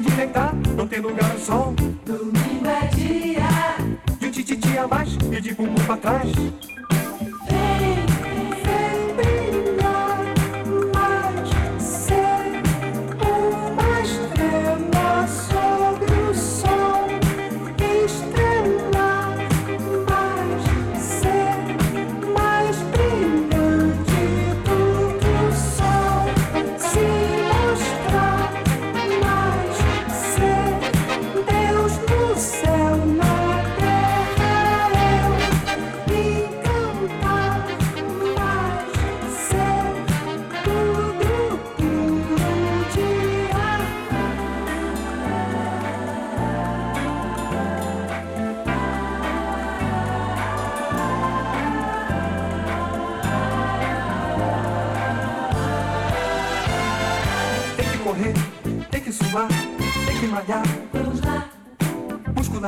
Quem não tem lugar ao sol. domingo é dia. De um tititi a mais e de bumbum pra trás.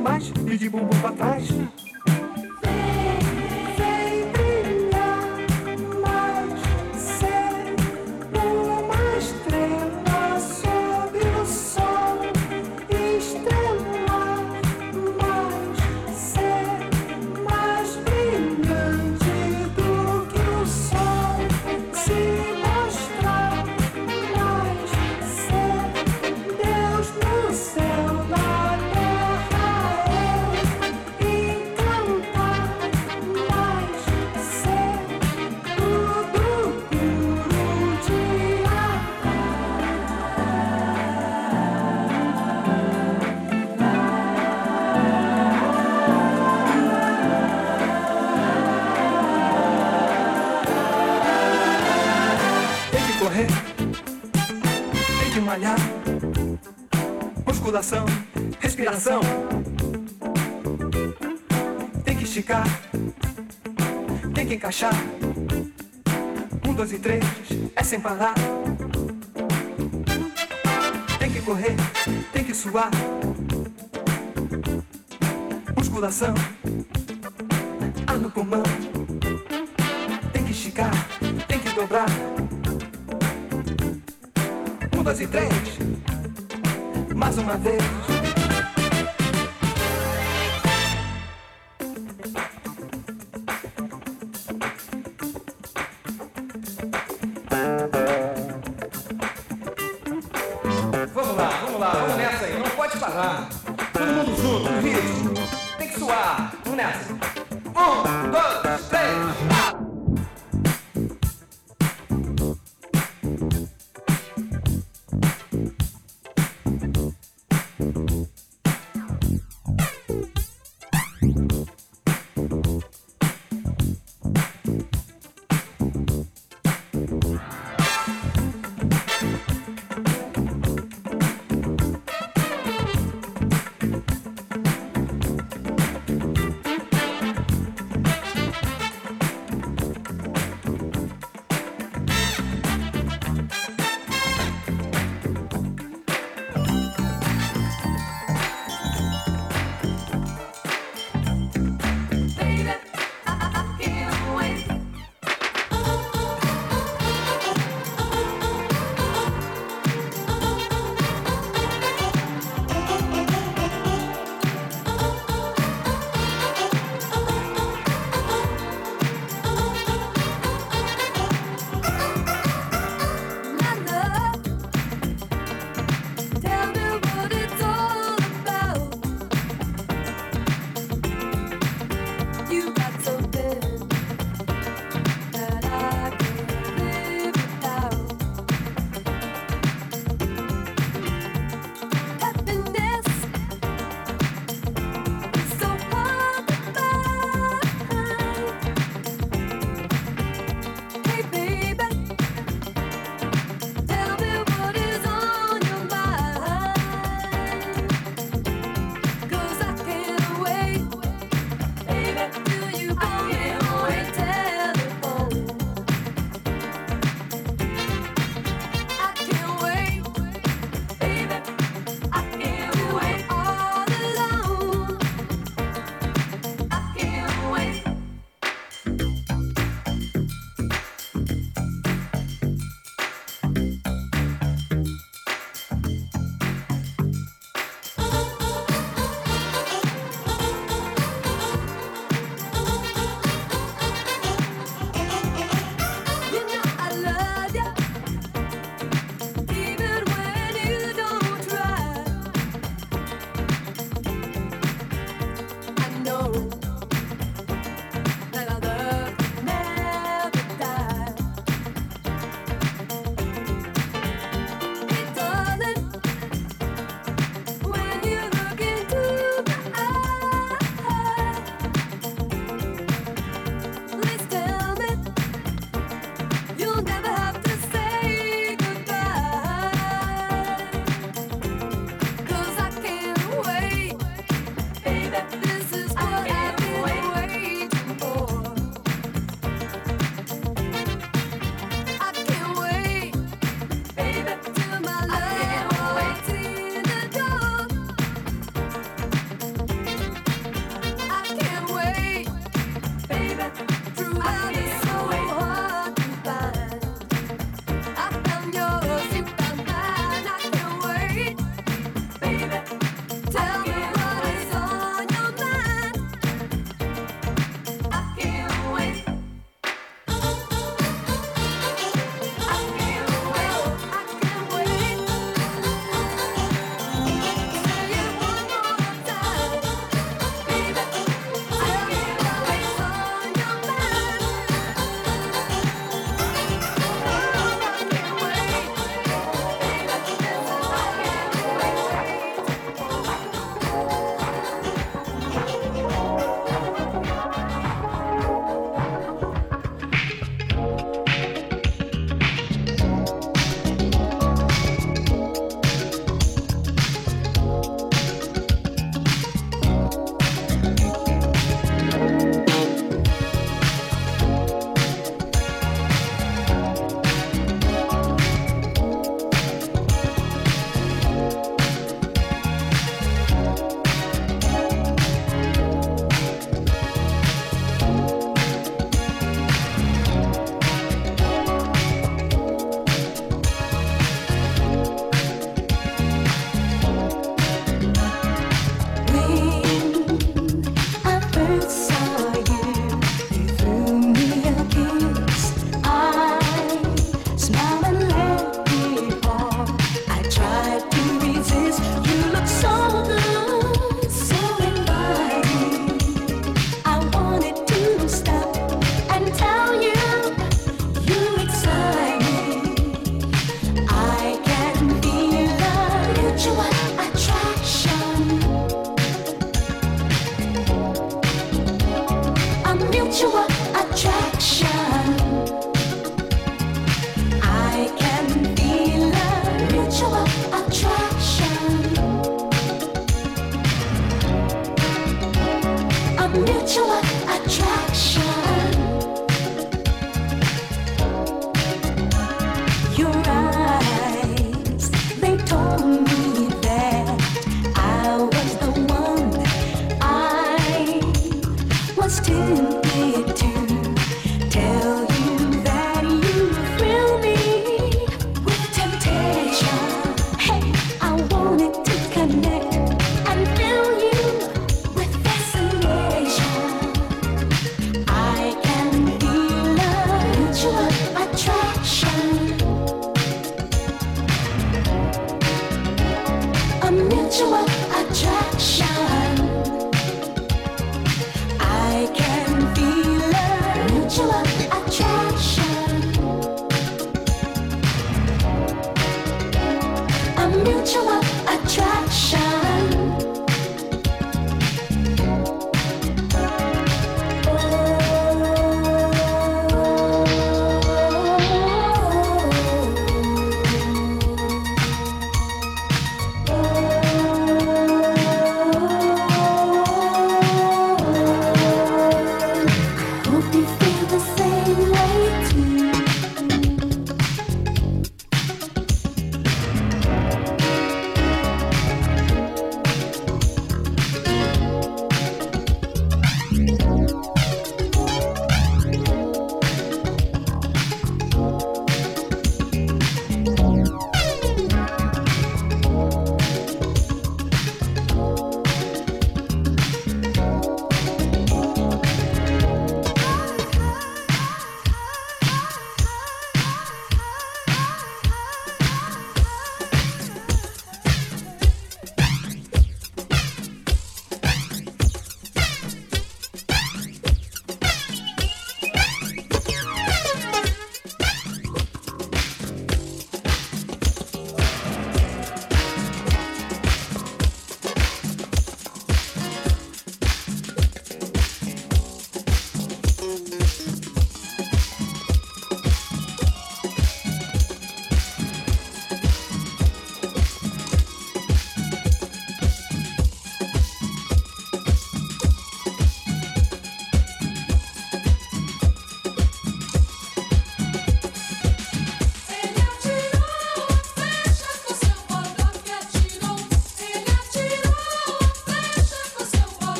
mais e de bumbum pra trás. Encaixar. Um, dois e três, é sem parar. Tem que correr, tem que suar. Musculação,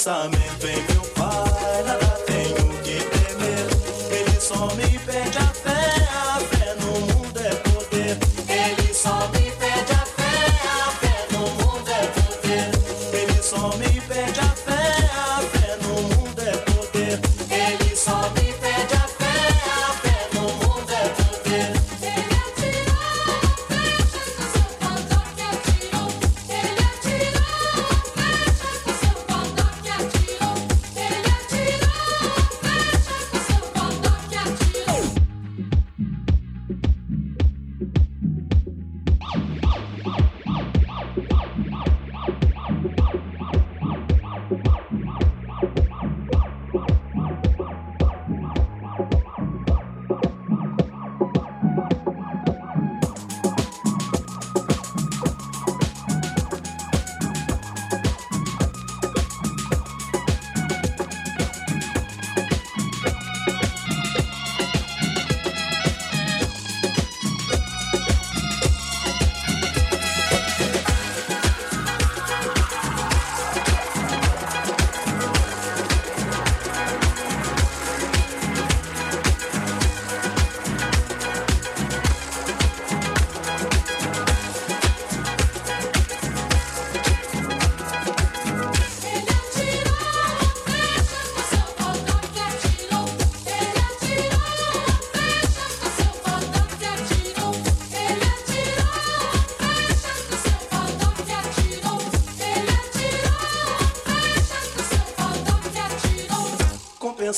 pensamento em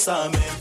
pensamento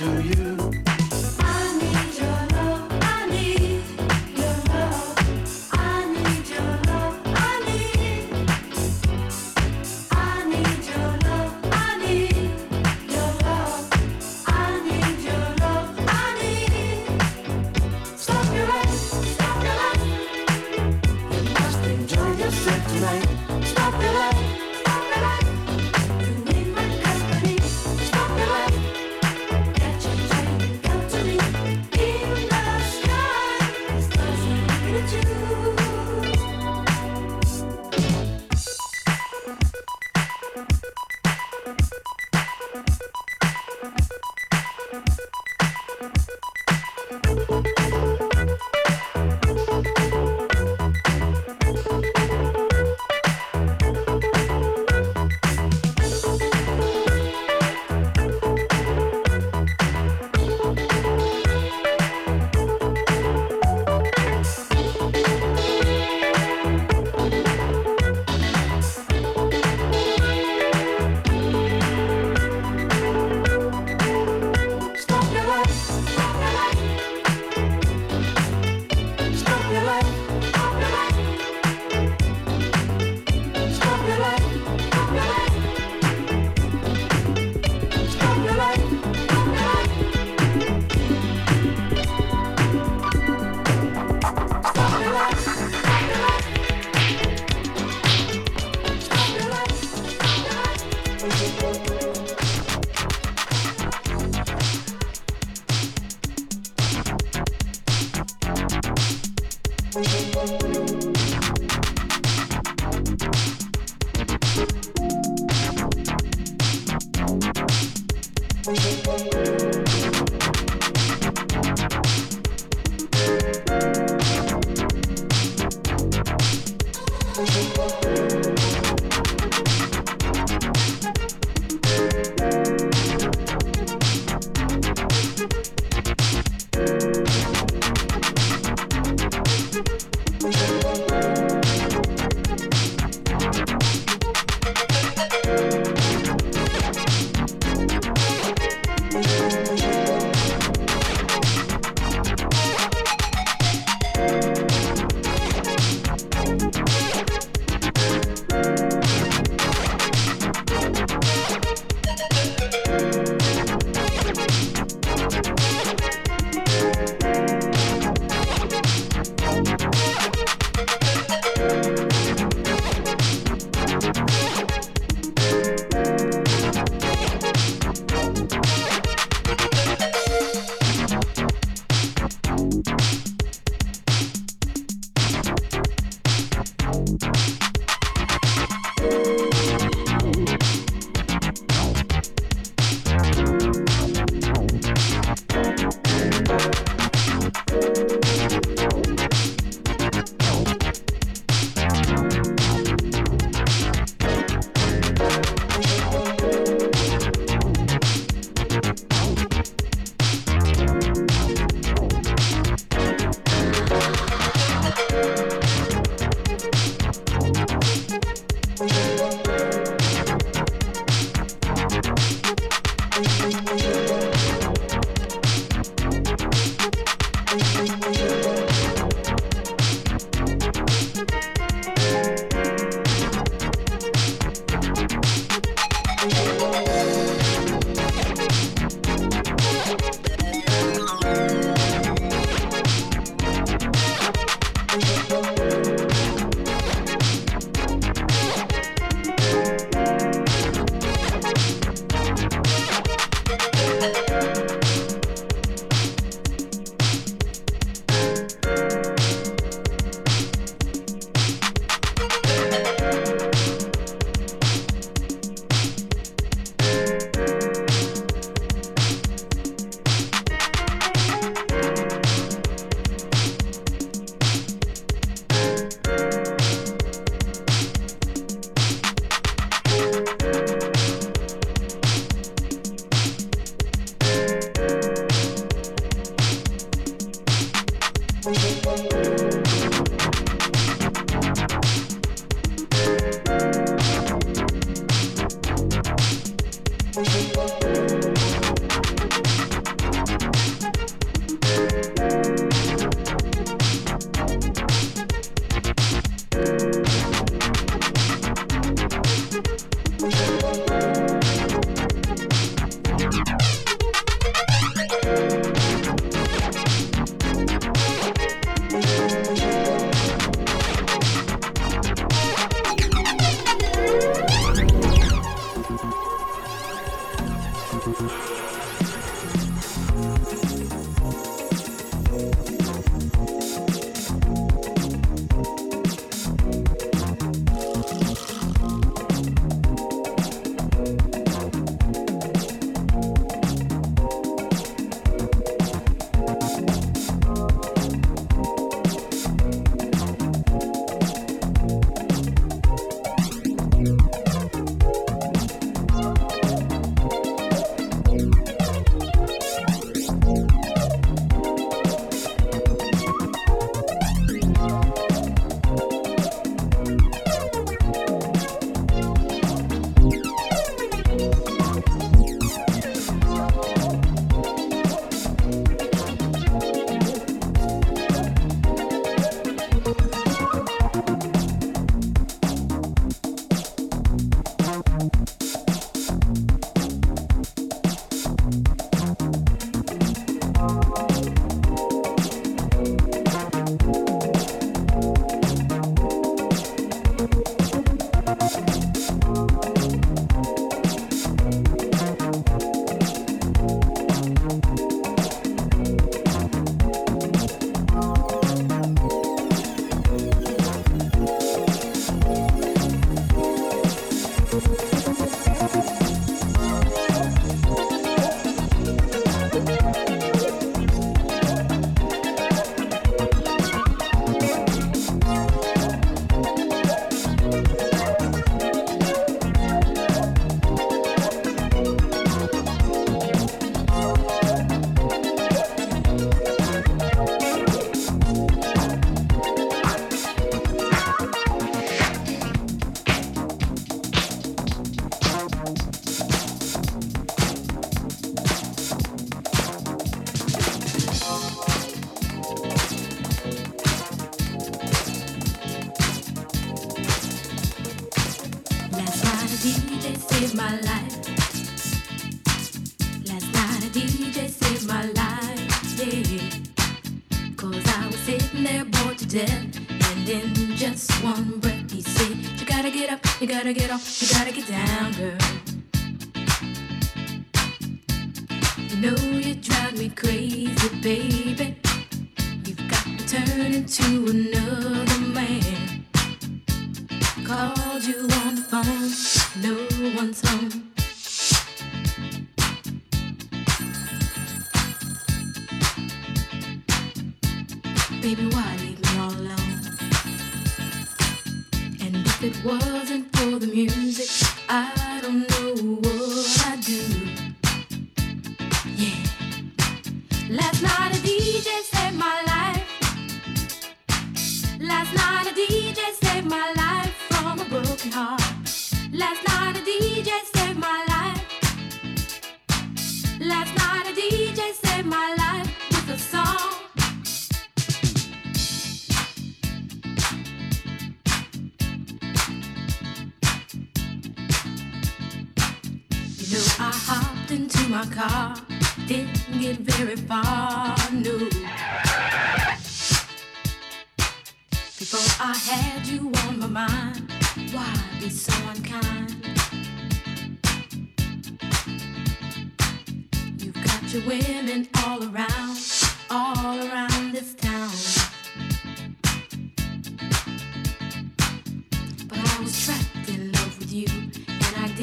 to you.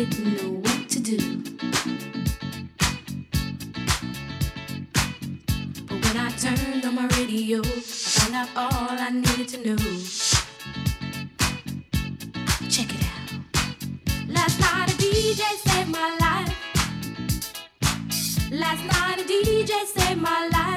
Didn't know what to do. But when I turned on my radio, I found out all I needed to know. Check it out. Last night a DJ saved my life. Last night a DJ saved my life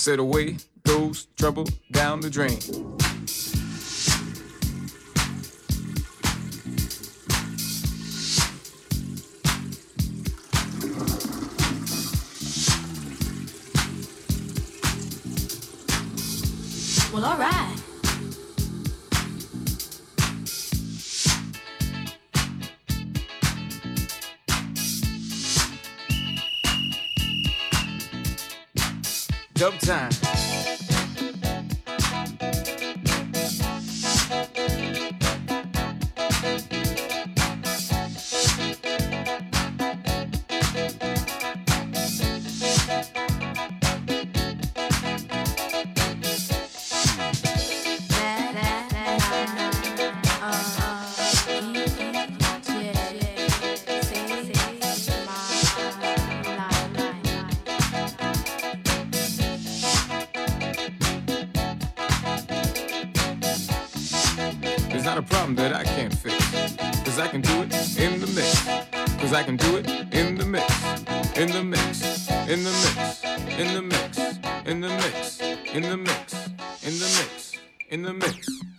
Said away goes trouble down the drain. I can do it in the mix. Cause I can do it in the mix. In the mix. In the mix. In the mix. In the mix. In the mix. In the mix. In the mix.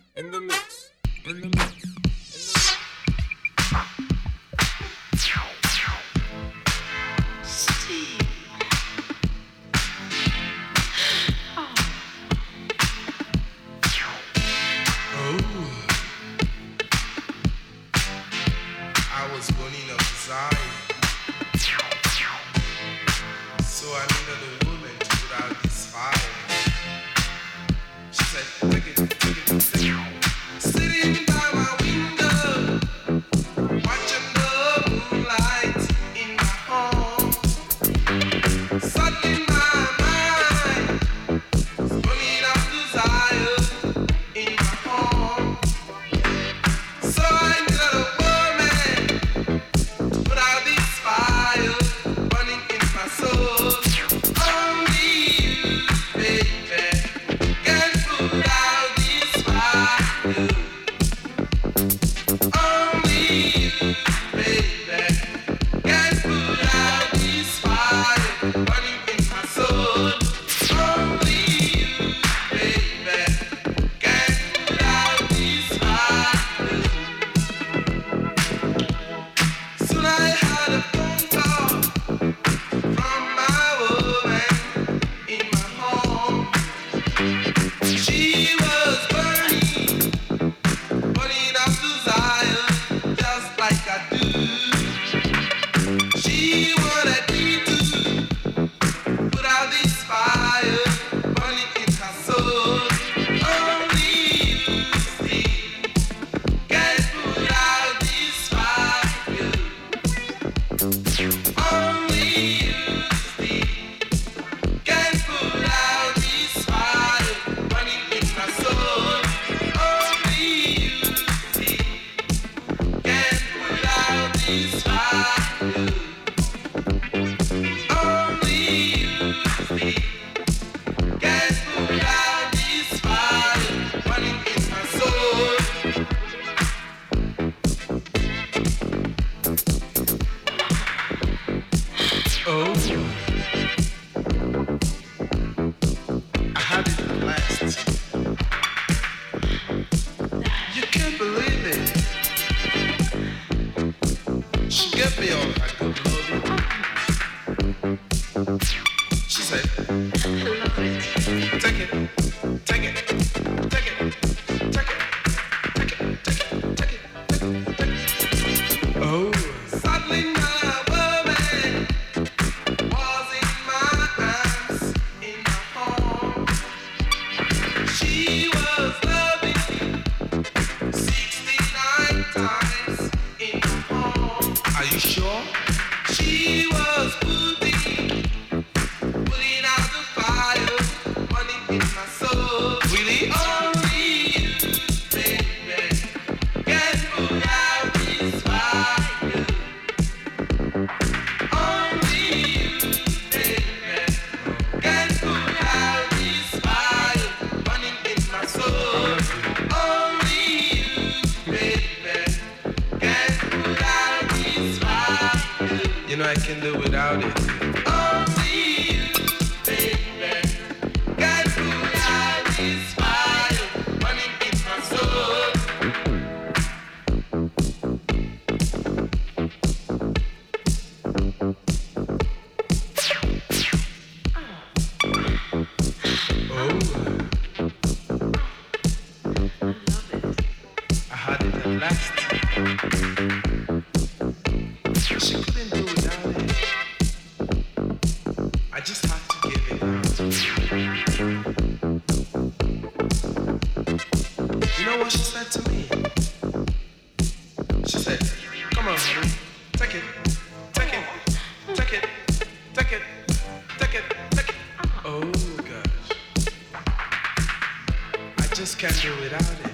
just can't do without it.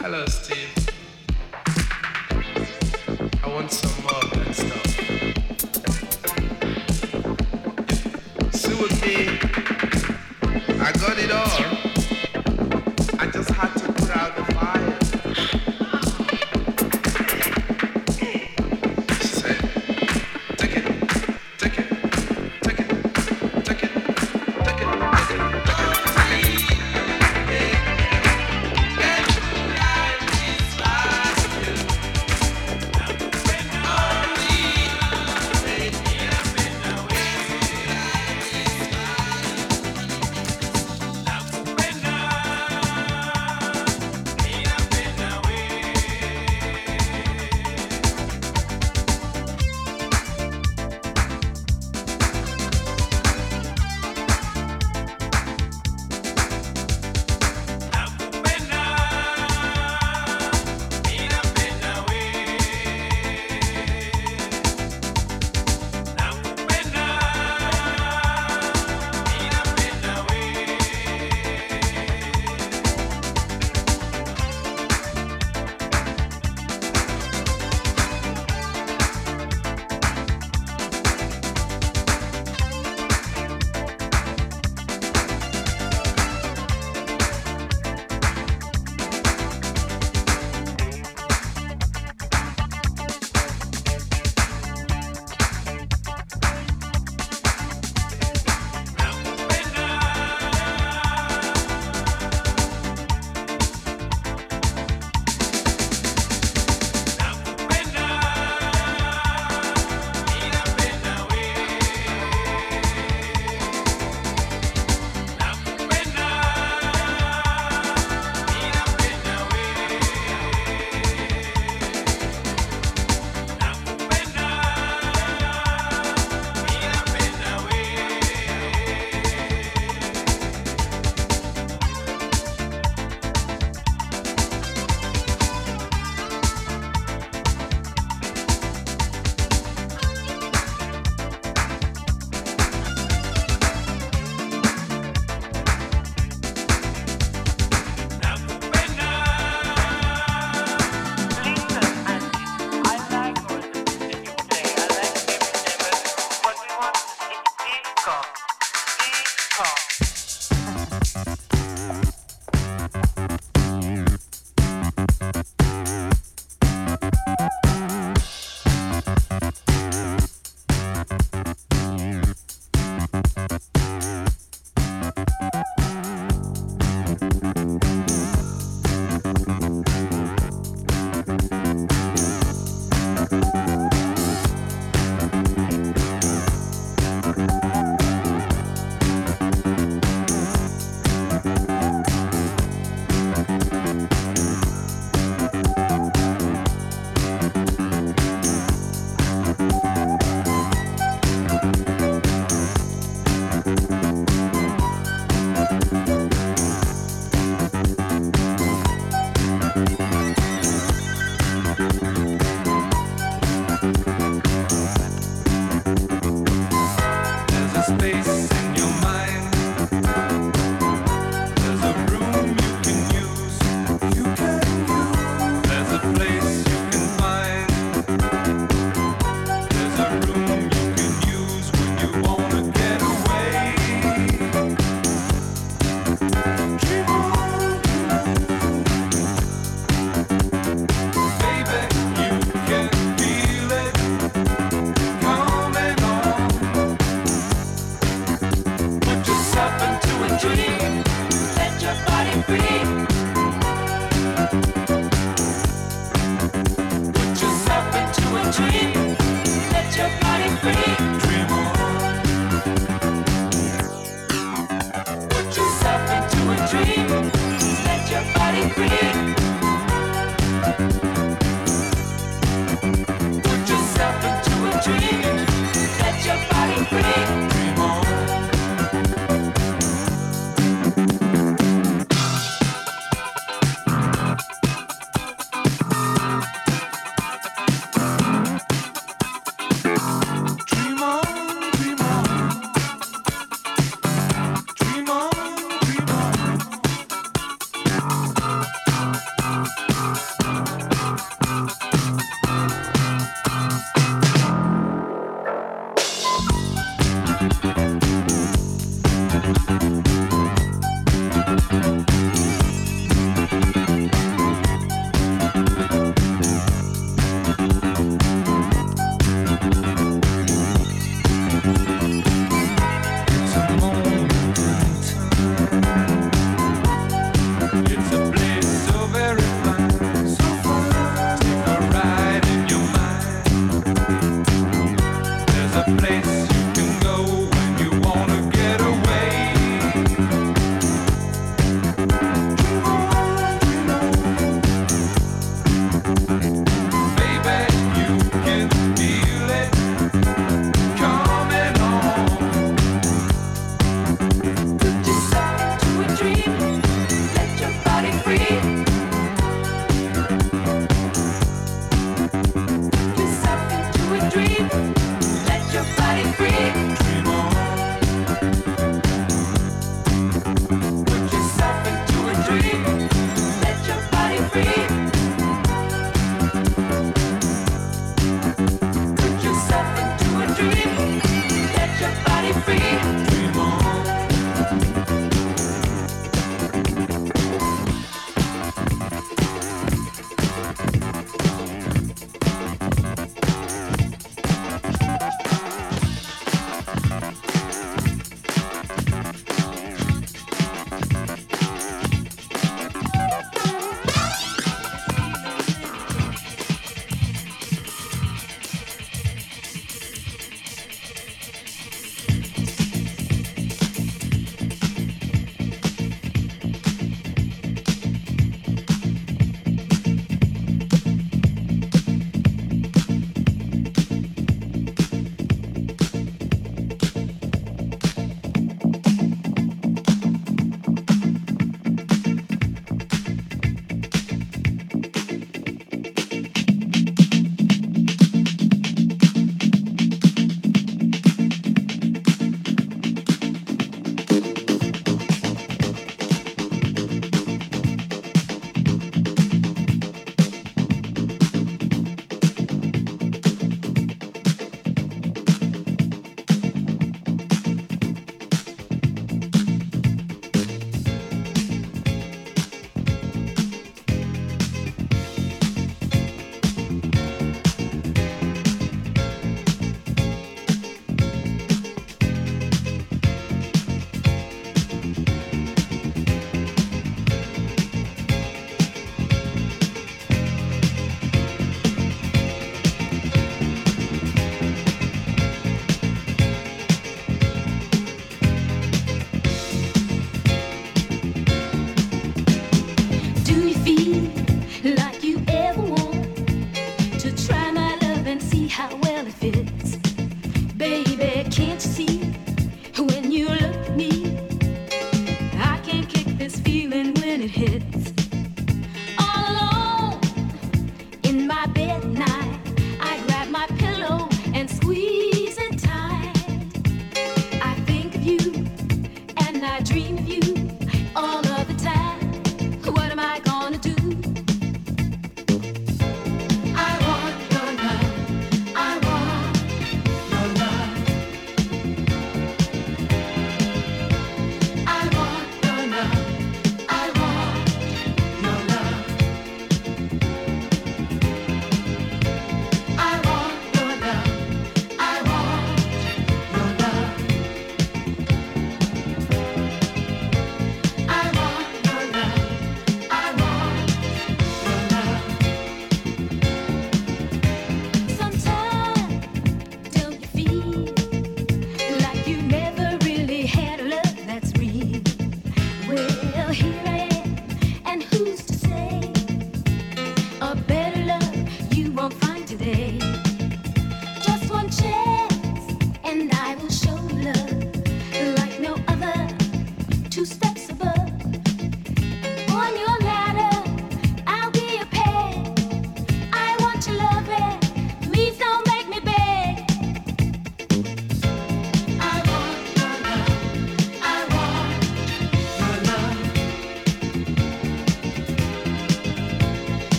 Hello, Steve. I want some more of that stuff.